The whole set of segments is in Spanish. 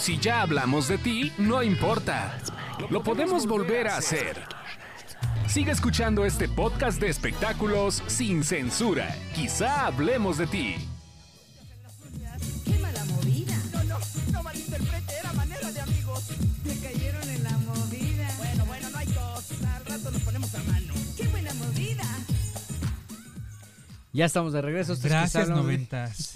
Si ya hablamos de ti, no importa. Lo podemos volver a hacer. Sigue escuchando este podcast de espectáculos sin censura. Quizá hablemos de ti. Ya estamos de regreso. Gracias, noventas.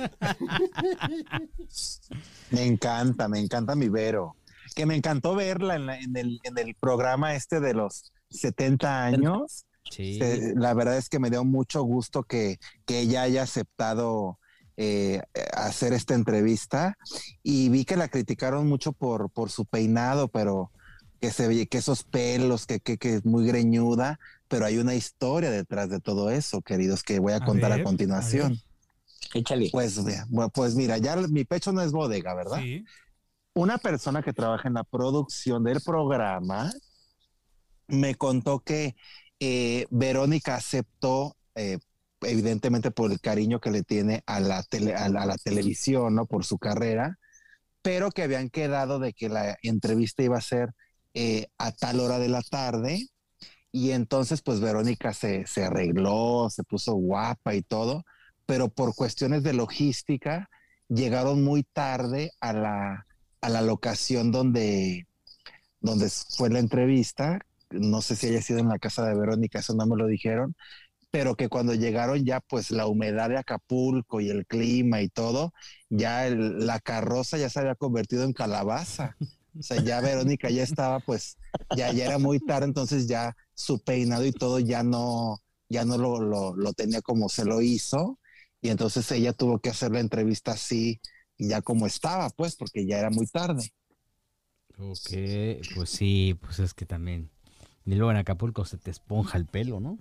Me encanta, me encanta mi Vero. Que me encantó verla en, la- en el, en el programa este de los 70 años. Sí. Eh, la verdad es que me dio mucho gusto que, que ella haya aceptado eh, hacer esta entrevista y vi que la criticaron mucho por, por su peinado, pero que se ve que esos pelos, que, que, que es muy greñuda, pero hay una historia detrás de todo eso, queridos, que voy a, A contar ver, a a continuación. Échale. Pues, pues mira, ya mi pecho no es bodega, ¿verdad? Sí. una persona que trabaja en la producción del programa me contó que eh, Verónica aceptó, eh, evidentemente por el cariño que le tiene a la, tele- a la, a la televisión, ¿no? Por su carrera, pero que habían quedado de que la entrevista iba a ser eh, a tal hora de la tarde. Y entonces, pues Verónica se, se arregló, se puso guapa y todo, pero por cuestiones de logística llegaron muy tarde a la, a la locación donde, donde fue la entrevista. No sé si haya sido en la casa de Verónica, eso no me lo dijeron, pero que cuando llegaron ya pues la humedad de Acapulco y el clima y todo, ya la carroza ya se había convertido en calabaza. O sea, ya Verónica ya estaba pues, ya, ya era muy tarde, entonces ya su peinado y todo ya no, ya no lo, lo, lo tenía como se lo hizo. Y entonces ella tuvo que hacer la entrevista así, ya como estaba, pues, porque ya era muy tarde. Ok, pues sí, pues es que también. Y luego en Acapulco se te esponja el pelo, ¿no?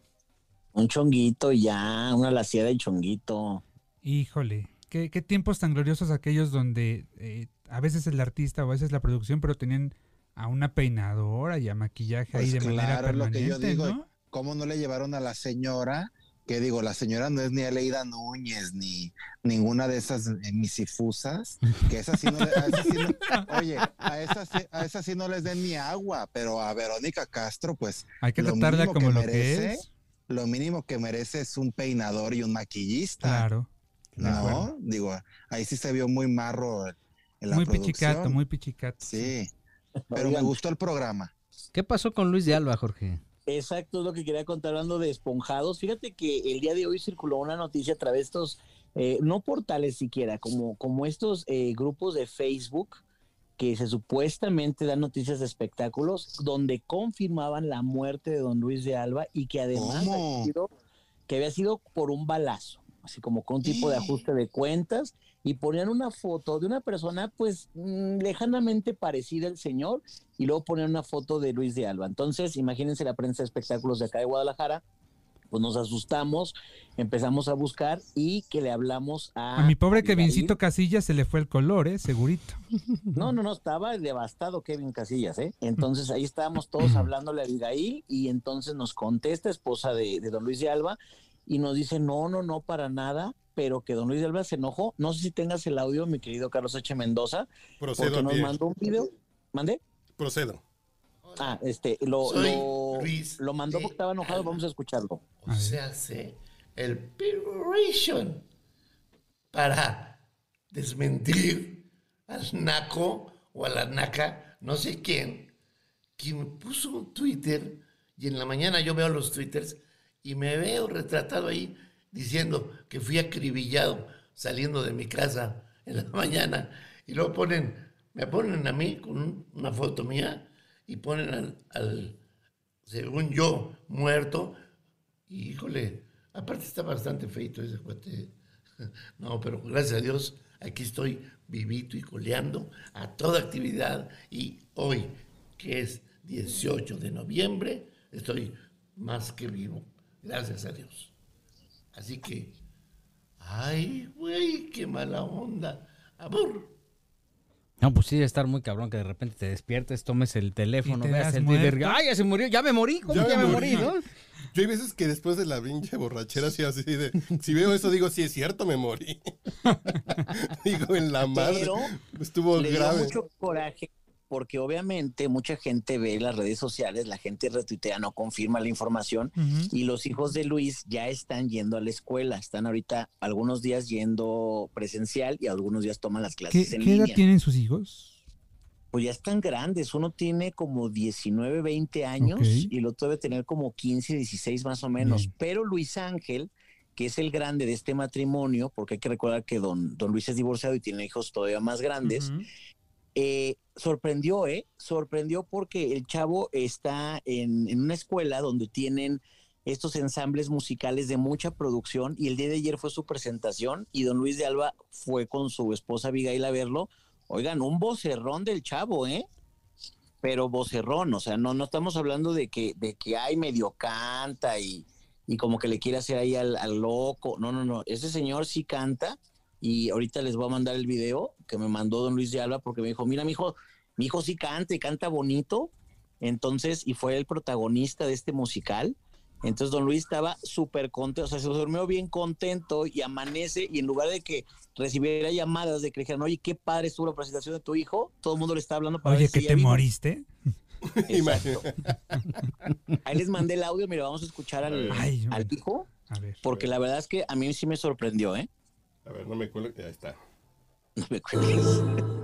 Un chonguito y ya, una laciada de chonguito. Híjole, ¿qué, qué tiempos tan gloriosos aquellos donde eh, a veces el artista o a veces la producción, pero tenían a una peinadora y a maquillaje ahí Pues de manera claro, es lo que yo permanente, digo. ¿no? ¿Cómo no le llevaron a la señora? Que digo, la señora no es ni Aleida Núñez, ni ninguna de esas eh, misifusas, que esas sí no, le- a esas sí no- oye, a esas, sí- a esas sí no les den ni agua, pero a Verónica Castro, pues Hay que lo tratarla como que lo merece, que es. lo mínimo que merece es un peinador y un maquillista. Claro. No, digo, ahí sí se vio muy marro en la Muy producción. pichicato, muy pichicato. Sí, pero me gustó el programa. ¿Qué pasó con Luis de Alba, Jorge? Exacto, es lo que quería contar hablando de esponjados. Fíjate que el día de hoy circuló una noticia a través de estos, eh, no portales siquiera, como, como estos eh, grupos de Facebook que se supuestamente dan noticias de espectáculos, donde confirmaban la muerte de don Luis de Alba y que además había sido, que había sido por un balazo, así como con un tipo de ajuste de cuentas, y ponían una foto de una persona pues mm, lejanamente parecida al señor y luego ponían una foto de Luis de Alba. Entonces, imagínense la prensa de espectáculos de acá de Guadalajara, pues nos asustamos, empezamos a buscar y que le hablamos a... A mi pobre. Kevincito Casillas se le fue el color, ¿eh? Segurito. No, no, no, estaba devastado Kevin Casillas, ¿eh? Entonces ahí estábamos todos hablándole a Abigail y entonces nos contesta, esposa de, de don Luis de Alba, y nos dice, no, no, no, para nada, pero que don Luis de Alba se enojó. No sé si tengas el audio, mi querido Carlos H. Mendoza, Procedo porque nos mandó un video. ¿Mandé? Procedo. Ah, este, lo, Soy lo, lo mandó porque estaba enojado, Alba. vamos a escucharlo. O se hace el preparation para desmentir al naco o a la naca, no sé quién, me puso un Twitter y en la mañana yo veo los Twitters y me veo retratado ahí diciendo que fui acribillado saliendo de mi casa en la mañana y luego ponen, me ponen a mí con un- una foto mía y ponen al, al según yo, muerto. Y, híjole, aparte está bastante feito ese cuate. No, pero gracias a Dios, aquí estoy vivito y coleando a toda actividad. Y hoy, que es 18 de noviembre, estoy más que vivo. Gracias a Dios. Así que, ay, güey, qué mala onda. Amor. No, pues sí, debe estar muy cabrón que de repente te despiertes, tomes el teléfono, te veas el Twitter. ¡ay, ya se murió! ¡Ya me morí! ¿Cómo Ya me morí, morí. no? Yo hay veces que después de la pinche borrachera, así, así de, si veo eso, digo, sí es cierto, me morí. digo, en la madre. Pero Estuvo le dio grave. mucho coraje porque obviamente mucha gente ve las redes sociales, la gente retuitea, no confirma la información y los hijos de Luis ya están yendo a la escuela, están ahorita algunos días yendo presencial y algunos días toman las ¿Qué, clases en qué edad línea. tienen sus hijos? Pues ya están grandes, uno tiene como 19, 20 años y el otro debe tener como 15, 16 más o menos, Bien. pero Luis Ángel que es el grande de este matrimonio, porque hay que recordar que don, don Luis es divorciado y tiene hijos todavía más grandes. Eh, sorprendió, ¿eh? Sorprendió porque el chavo está en, en una escuela donde tienen estos ensambles musicales de mucha producción y el día de ayer fue su presentación y don Luis de Alba fue con su esposa Abigail a verlo. Oigan, un vocerrón del chavo, ¿eh? Pero vocerrón, o sea, no, no estamos hablando de que, de que hay medio canta y, y como que le quiere hacer ahí al loco. No, no, no. Ese señor sí canta y ahorita les voy a mandar el video que me mandó don Luis de Alba porque me dijo, mira, mi hijo, mi hijo sí canta y canta bonito. Entonces, y fue el protagonista de este musical. Entonces, don Luis estaba súper contento, o sea, se durmió bien contento y amanece y en lugar de que recibiera llamadas de que le dijeran, oye, qué padre estuvo la presentación de tu hijo, todo el mundo le está hablando para Oye, ver que te moriste. Exacto. Ahí les mandé el audio, mira, vamos a escuchar al, Ay, al bueno. hijo, A ver. porque la verdad es que a mí sí me sorprendió, ¿eh? A ver, no me cuelgue. Ya está. No me cuelgues.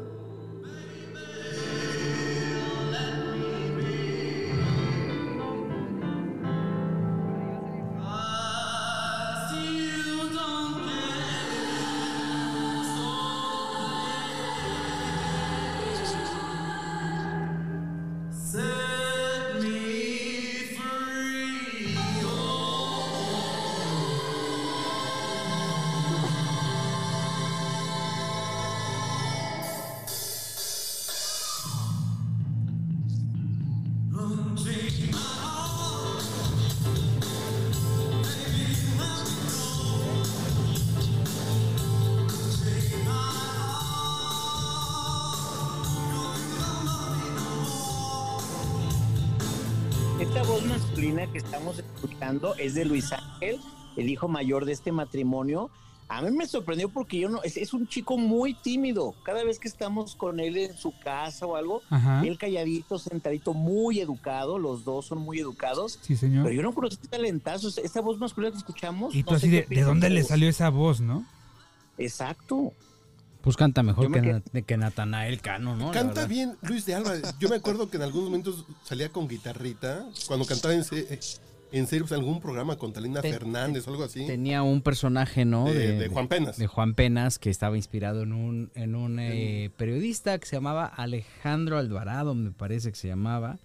Que estamos escuchando es de Luis Ángel, el hijo mayor de este matrimonio. A mí me sorprendió porque yo no, es, es un chico muy tímido. Cada vez que estamos con él en su casa o algo, Ajá. él calladito, sentadito, muy educado. Los dos son muy educados. Sí, señor. Pero yo no conozco este talentazo. Esta voz masculina que escuchamos. Y tú no así de, ¿de piensan dónde le salió esa voz, no? Exacto. Pues canta mejor me que, Na- que Natanael Cano, ¿no? Canta bien Luis de Alba. Yo me acuerdo que en algunos momentos salía con guitarrita. Cuando cantaba en, se- en serio, pues, algún programa con Talina Ten- Fernández o algo así. Tenía un personaje, ¿no? de, de Juan Penas. de Juan Penas, que estaba inspirado en un, en un eh, periodista que se llamaba Alejandro Alvarado, me parece que se llamaba,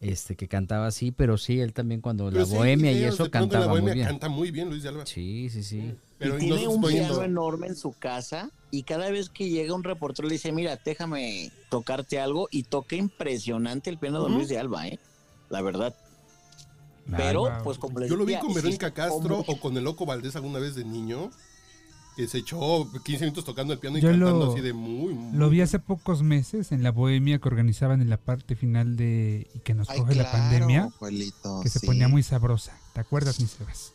este que cantaba así, pero sí, él también cuando Pero la sí, bohemia y eso cantaba la muy bien. Canta muy bien Luis de Alba. Sí, sí, sí. Pero y tiene un piano enorme en su casa y cada vez que llega un reportero le dice, mira, déjame tocarte algo y toca impresionante el piano de. Luis de Alba, ¿eh? La verdad. Pero, wow. pues como les Yo lo vi decía, con Verónica Castro o con el Loco Valdés alguna vez de niño. Que se echó 15 minutos tocando el piano y Yo cantando lo- así de muy, muy. Lo vi hace pocos meses en la bohemia que organizaban en la parte final de y que nos Ay, coge la pandemia, que se ponía muy sabrosa. ¿Te acuerdas, mi Sebas?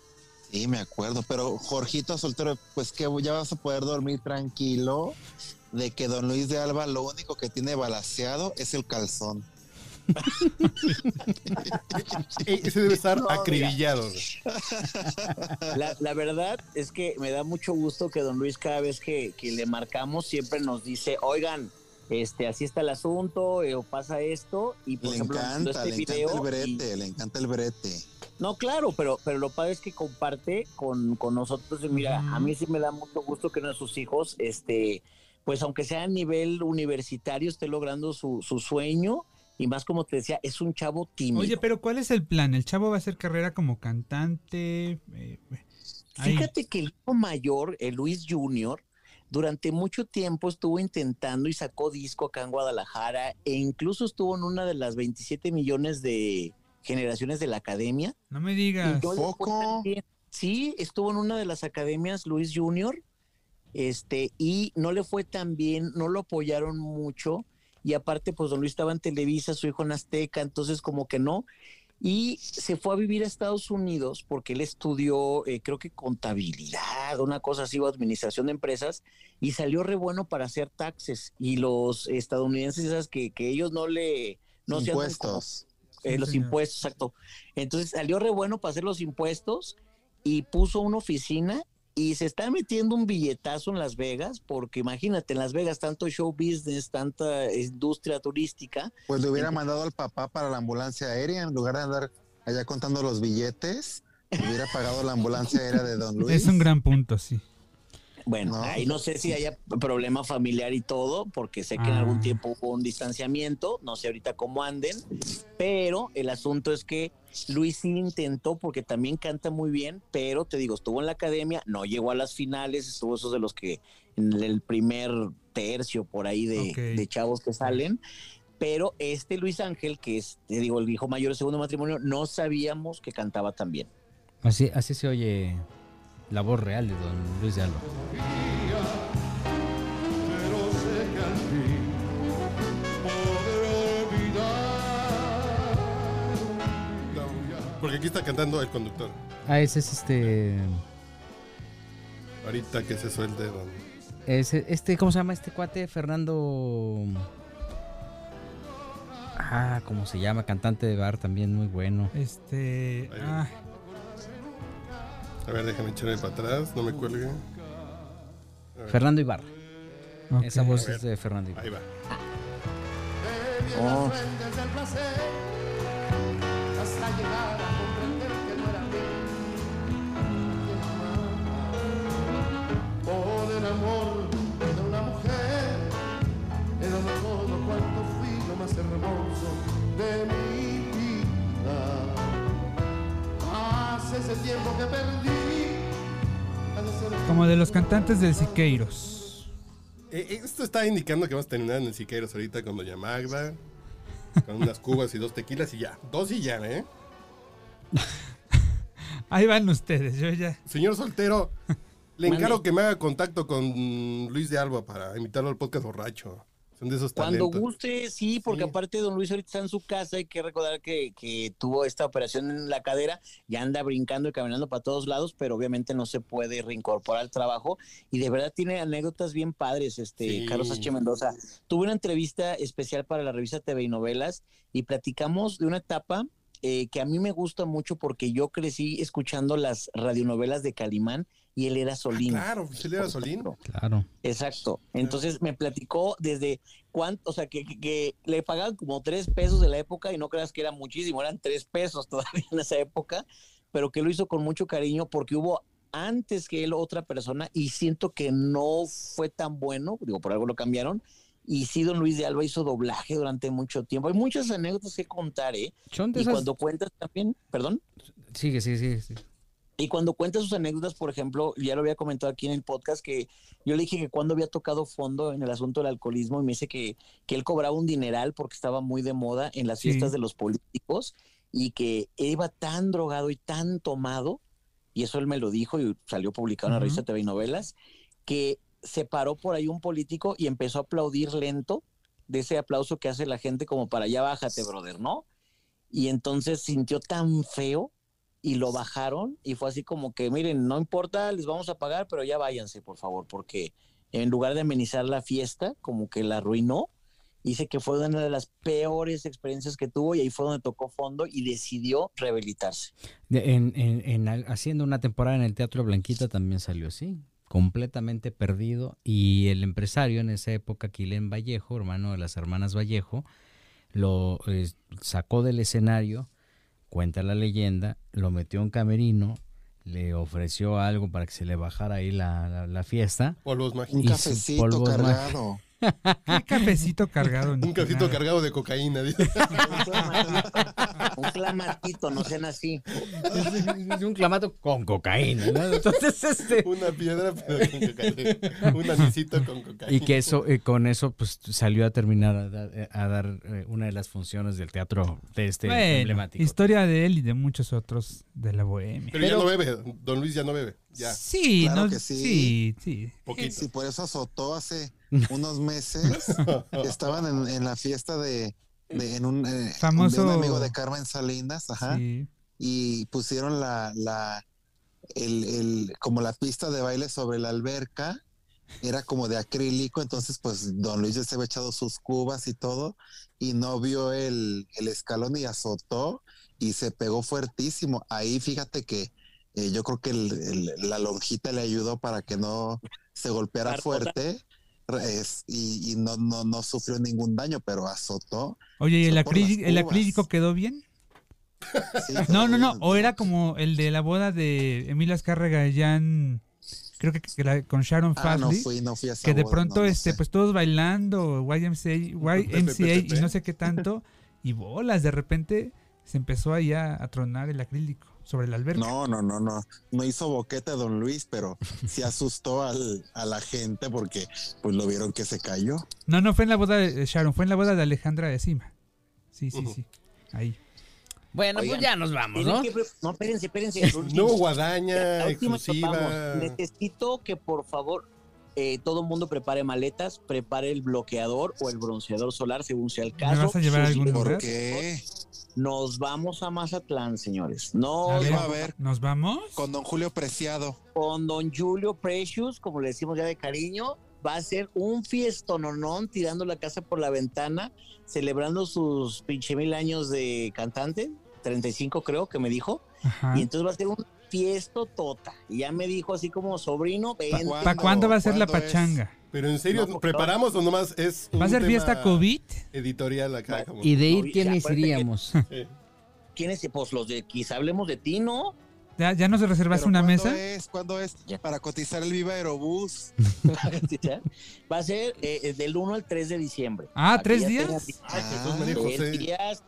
Sí, me acuerdo, pero Jorgito Soltero, pues que ya vas a poder dormir tranquilo de que don Luis de Alba lo único que tiene balaseado es el calzón. Eh, Ese debe estar No, acribillado. La, la verdad es que me da mucho gusto que don Luis cada vez que, que le marcamos siempre nos dice, oigan, este, así está el asunto, eh, o pasa esto, y por Le ejemplo, encanta, este le encanta video el y- brete, le encanta el brete. No, claro, pero, pero lo padre es que comparte con, con nosotros. Y mira, a mí sí me da mucho gusto que uno de sus hijos, este, pues aunque sea a nivel universitario, esté logrando su, su sueño. Y más como te decía, es un chavo tímido. Oye, pero ¿cuál es el plan? ¿El chavo va a hacer carrera como cantante? Eh, ay, Fíjate que el hijo mayor, el Luis Junior, durante mucho tiempo estuvo intentando y sacó disco acá en Guadalajara e incluso estuvo en una de las 27 millones de generaciones de la academia. no me digas. ¿Poco? Sí, estuvo en una de las academias Luis Junior, este, y no le fue tan bien, no lo apoyaron mucho, y aparte, pues don Luis estaba en Televisa, su hijo en Azteca, entonces como que no. y se fue a vivir a Estados Unidos porque él estudió, eh, creo que contabilidad, una cosa así, o administración de empresas, y salió re bueno para hacer taxes. Y los estadounidenses, esas que, que ellos no le... No se como- Impuestos. eh, Sí, los señor. impuestos, exacto. Entonces salió re bueno para hacer los impuestos y puso una oficina y se está metiendo un billetazo en Las Vegas, porque imagínate, en Las Vegas tanto show business, tanta industria turística. Pues le hubiera mandado al papá para la ambulancia aérea en lugar de andar allá contando los billetes. Hubiera pagado la ambulancia aérea de Don Luis. Es un gran punto, sí. Bueno, No. ahí no sé si haya problema familiar y todo, porque sé que en Ah. algún tiempo hubo un distanciamiento, no sé ahorita cómo anden, pero el asunto es que Luis sí intentó, porque también canta muy bien, pero te digo, estuvo en la academia, no llegó a las finales, estuvo esos de los que en el primer tercio por ahí de chavos que salen. Pero este Luis Ángel, que es, te digo, el hijo mayor del segundo matrimonio, no sabíamos que cantaba tan bien. Así, así se oye la voz real de don Luis de Alba. Porque aquí está cantando el conductor. Ah, ese es este. Ahorita que se suelte. don- Ese, este, ¿cómo se llama este cuate? Fernando. Ah, ¿cómo se llama? Cantante de bar también muy bueno. Este. Ah, A ver, déjame echarme para atrás, no me cuelgue. Fernando Ibarra. ok. Esa voz es de Fernando Ibarra. Ahí va. Oh. Desde el placer hasta llegar a comprender que no era mí. Por el amor de una mujer he dado todo cuanto fui lo más hermoso de mi vida. Hace ese tiempo que perdí. Como de los cantantes del Siqueiros. Eh, eh, esto está indicando que vamos a terminar en el Siqueiros ahorita con Doña Magda. Con unas cubas y dos tequilas y ya. Dos y ya, ¿eh? Ahí van ustedes, yo ya. Señor soltero, le encargo que me haga contacto con Luis de Alba para invitarlo al podcast borracho. Son de esos Cuando talentos. guste, sí, porque Sí. aparte don Luis ahorita está en su casa, hay que recordar que, que tuvo esta operación en la cadera, ya anda brincando y caminando para todos lados, pero obviamente no se puede reincorporar al trabajo y de verdad tiene anécdotas bien padres, este Sí. Carlos H. Mendoza. Tuve una entrevista especial para la revista TV y Novelas y platicamos de una etapa eh, que a mí me gusta mucho porque yo crecí escuchando las radionovelas de Calimán y él era Solín. Claro, pues él era Solín. Claro. Exacto. Entonces me platicó desde cuánto, o sea, que, que- que le pagaban como tres pesos de la época y no creas que era muchísimo, eran tres pesos todavía en esa época, pero que lo hizo con mucho cariño porque hubo antes que él otra persona y siento que no fue tan bueno, digo, por algo lo cambiaron. Y sí, don Luis de Alba hizo doblaje durante mucho tiempo. Hay muchas anécdotas que contar, ¿eh? Son de Y esas- cuando cuentas también, perdón, Sigue, sigue, sigue. sigue. Y cuando cuenta sus anécdotas, por ejemplo, ya lo había comentado aquí en el podcast, que yo le dije que cuando había tocado fondo en el asunto del alcoholismo, y me dice que, que él cobraba un dineral porque estaba muy de moda en las Sí. fiestas de los políticos, y que iba tan drogado y tan tomado, y eso él me lo dijo y salió publicado en la revista TV y Novelas, que se paró por ahí un político y empezó a aplaudir lento, de ese aplauso que hace la gente como para allá bájate, brother, ¿no? Y entonces sintió tan feo y lo bajaron y fue así como que, miren, no importa, les vamos a pagar, pero ya váyanse, por favor, porque en lugar de amenizar la fiesta, como que la arruinó. Dice que fue una de las peores experiencias que tuvo y ahí fue donde tocó fondo y decidió rehabilitarse. En, en- en haciendo una temporada en el Teatro Blanquita también salió así, completamente perdido. Y el empresario en esa época, Quilén Vallejo, hermano de las hermanas Vallejo, lo sacó del escenario, cuenta la leyenda, lo metió en camerino, le ofreció algo para que se le bajara ahí la, la- la fiesta. Polvos Un mágicos. Su cafecito cargado. ¿Qué cafecito cargado? Un cafecito cargado de cocaína. dice. Un clamatito, no sean así. Es un clamato con cocaína. ¿no? Entonces, este... Una piedra, pero con cocaína. Un anisito con cocaína. Y que eso, eh, con eso, pues salió a terminar a, dar- eh, a dar eh, una de las funciones del teatro de este Bueno, emblemático. historia de él y de muchos otros de la bohemia. Pero, ya no bebe. Don Luis ya no bebe. Ya. Sí, Claro no, que sí. sí, sí. Poquito. Sí, por eso azotó hace unos meses. Estaban en, en la fiesta de, de- en un, eh, Famoso- de un amigo de Carmen Salinas, ajá, Sí. y pusieron la, la, el, el, como la pista de baile sobre la alberca, era como de acrílico, entonces pues don Luis ya se había echado sus cubas y todo, y no vio el, el escalón y azotó y se pegó fuertísimo. Ahí fíjate que eh, yo creo que el- el- la lonjita le ayudó para que no se golpeara fuerte es- y, y no, no, no sufrió ningún daño, pero azotó. Oye, ¿y el, acrílico, el acrílico quedó bien? Sí, No, no, no. O era como el de la boda de Emilia Azcárraga Jan, creo que, que la- con Sharon Ah, no fui, no fui a esa que de boda, pronto, no, no este, sé. pues todos bailando, YMCA, YMCA y no sé qué tanto, y bolas, de repente se empezó ahí a, a tronar el acrílico sobre la alberca. No, no, no, no. No hizo boquete don Luis, pero sí asustó al, a la gente porque pues lo vieron que se cayó. No, no fue en la boda de Sharon, fue en la boda de Alejandra de Cima. Sí, sí, sí. Ahí. Bueno, Oigan, pues ya nos vamos, ¿no? que no, espérense, espérense. el No último. guadaña, exclusiva. Necesito que por favor eh, todo el mundo prepare maletas, prepare el bloqueador o el bronceador solar según sea el ¿Me caso. vas a llevar algún qué? Nos vamos a Mazatlán, señores. A Nos ver, va a ver. ¿Nos vamos? Con don Julio Preciado. con don Julio Precious, como le decimos ya de cariño, va a ser un fiestononón tirando la casa por la ventana, celebrando sus pinche mil años de cantante, 35 creo que me dijo, Ajá. y entonces va a ser un fiesto tota. Y ya me dijo así como sobrino? ¿Para cuándo va a ser la ¿Cuándo es? Pero en serio, No, ¿preparamos o nomás es un ¿Va a ser tema fiesta COVID? editorial acá? Como, Y de No, ir, ¿quiénes que- iríamos? Eh, ¿Quiénes? Pues los de quizá hablemos de ti, ¿no? ¿Ya, ya nos reservaste ¿Pero una ¿cuándo mesa? es? ¿Cuándo es? Ya. Para cotizar el Viva Aerobús. va a ser eh, del 1 al 3 de diciembre. Ah, que ¿tres días? tengas- Ay, Jesús Ah, María Tres José. días.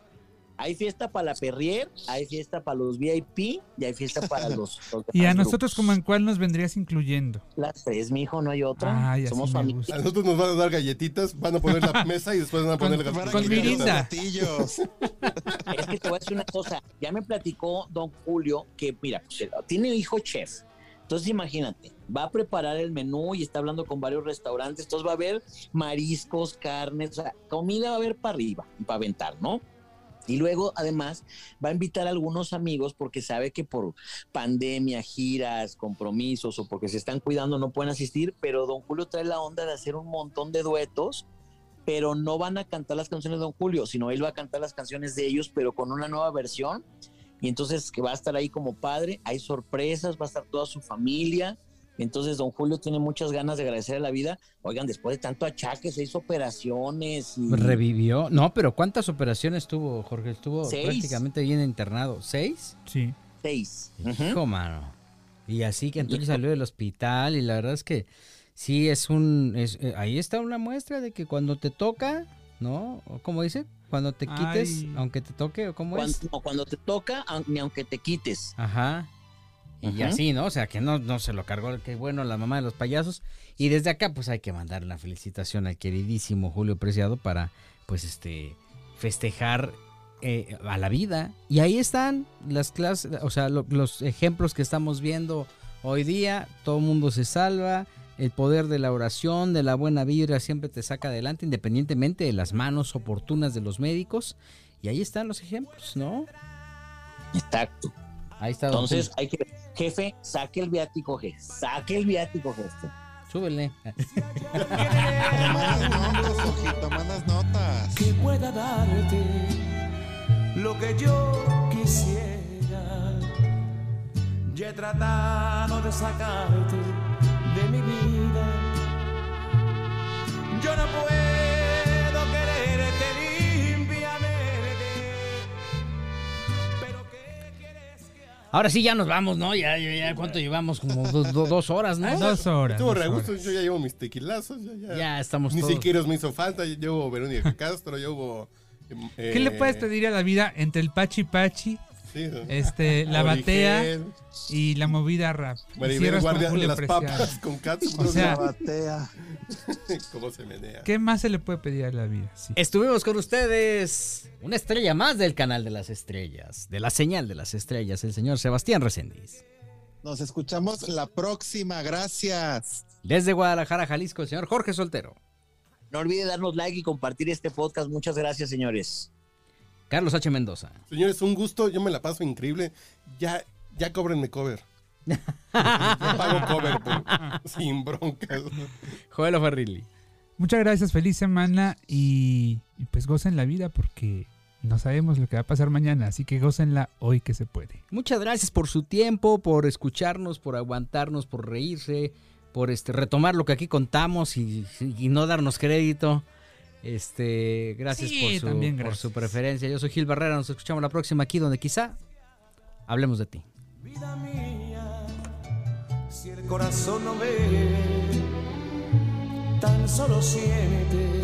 Hay fiesta para la Perrier, hay fiesta para los VIP y hay fiesta para los, los ¿Y a nosotros grupos. como en cuál nos vendrías incluyendo? Las tres, mijo, no hay otra. Ay, Somos familia. A nosotros nos van a dar galletitas, van a poner la mesa y después van a Con- poner con galletitas. los mirinda. Es que te voy a decir una cosa. Ya me platicó don Julio que, mira, tiene hijo chef. Entonces, imagínate, va a preparar el menú y está hablando con varios restaurantes. Entonces, va a haber mariscos, carnes, o sea, comida va a haber para arriba, para aventar, ¿no? Y luego, además, va a invitar a algunos amigos porque sabe que por pandemia, giras, compromisos o porque se están cuidando no pueden asistir, pero don Julio trae la onda de hacer un montón de duetos, pero no van a cantar las canciones de don Julio, sino él va a cantar las canciones de ellos, pero con una nueva versión. Y entonces que va a estar ahí como padre, hay sorpresas, va a estar toda su familia. Entonces don Julio tiene muchas ganas de agradecer a la vida. Oigan, después de tanto achaque, se hizo operaciones y... Revivió. No, pero ¿cuántas operaciones tuvo, Jorge? Estuvo Seis. prácticamente bien internado. ¿Seis? Sí. Seis. Hijo, mano. Y así que entonces salió del hospital y la verdad es que sí es un... es- eh, ahí está una muestra de que cuando te toca, ¿no? ¿O ¿Cómo dice? Cuando te quites, Ay. aunque te toque, ¿o cómo Cuando, es? no, cuando te toca, ni aunque te quites. Ajá. Y así, ¿no? O sea, que no, no se lo cargó, qué bueno, la mamá de los payasos. Y desde acá, pues hay que mandar una felicitación al queridísimo Julio Preciado para, pues, este, festejar eh, a la vida. Y ahí están las clases, o sea, lo- los ejemplos que estamos viendo hoy día. Todo el mundo se salva. El poder de la oración, de la buena vibra, siempre te saca adelante, independientemente de las manos oportunas de los médicos. Y ahí están los ejemplos, ¿no? Exacto. Ahí está. Entonces hay que... Jefe, saque el viático, jefe. Saque el viático, jefe. Súbele. Notas, ojito, mandas notas. que pueda darte lo que yo quisiera. Ya he tratado de sacarte de mi vida. Yo no puedo Ahora sí ya nos vamos, ¿no? Ya, ya, ya ¿cuánto llevamos? Como dos, dos- dos horas, ¿no? Dos horas. Estuvo re gusto, yo ya llevo mis tequilazos. Ya, ya. Ya estamos Ni todos. siquiera me hizo falta. Yo hubo Verónica Castro, yo hubo. eh, ¿Qué le puedes pedir a la vida entre el pachi pachi, Sí, ¿no? este, la batea y la movida rap? Y Maribel con Guardia Julio las Preciado. papas con catsup. O sea, La batea. ¿Cómo se menea? ¿Qué más se le puede pedir a la vida? Sí. Estuvimos con ustedes. Una estrella más del canal de las estrellas. De la señal de las estrellas. El señor Sebastián Reséndiz. Nos escuchamos la próxima. Gracias. Desde Guadalajara, Jalisco, el señor Jorge Soltero. No olvide darnos like y compartir este podcast. Muchas gracias, señores. Carlos H. Mendoza. Señores, un gusto, yo me la paso increíble. Ya, ya cóbrenme cover. Yo pago cover, pero sin broncas. Joel Ferrilli. Muchas gracias, feliz semana y, y pues gocen la vida porque no sabemos lo que va a pasar mañana, así que gócenla hoy que se puede. Muchas gracias por su tiempo, por escucharnos, por aguantarnos, por reírse, por este retomar lo que aquí contamos y, y no darnos crédito. Este, gracias, Sí, por, su, también por gracias. su preferencia. Yo soy Gil Barrera, nos escuchamos la próxima aquí donde quizá hablemos de ti. Vida mía, si el corazón no ve, tan solo siente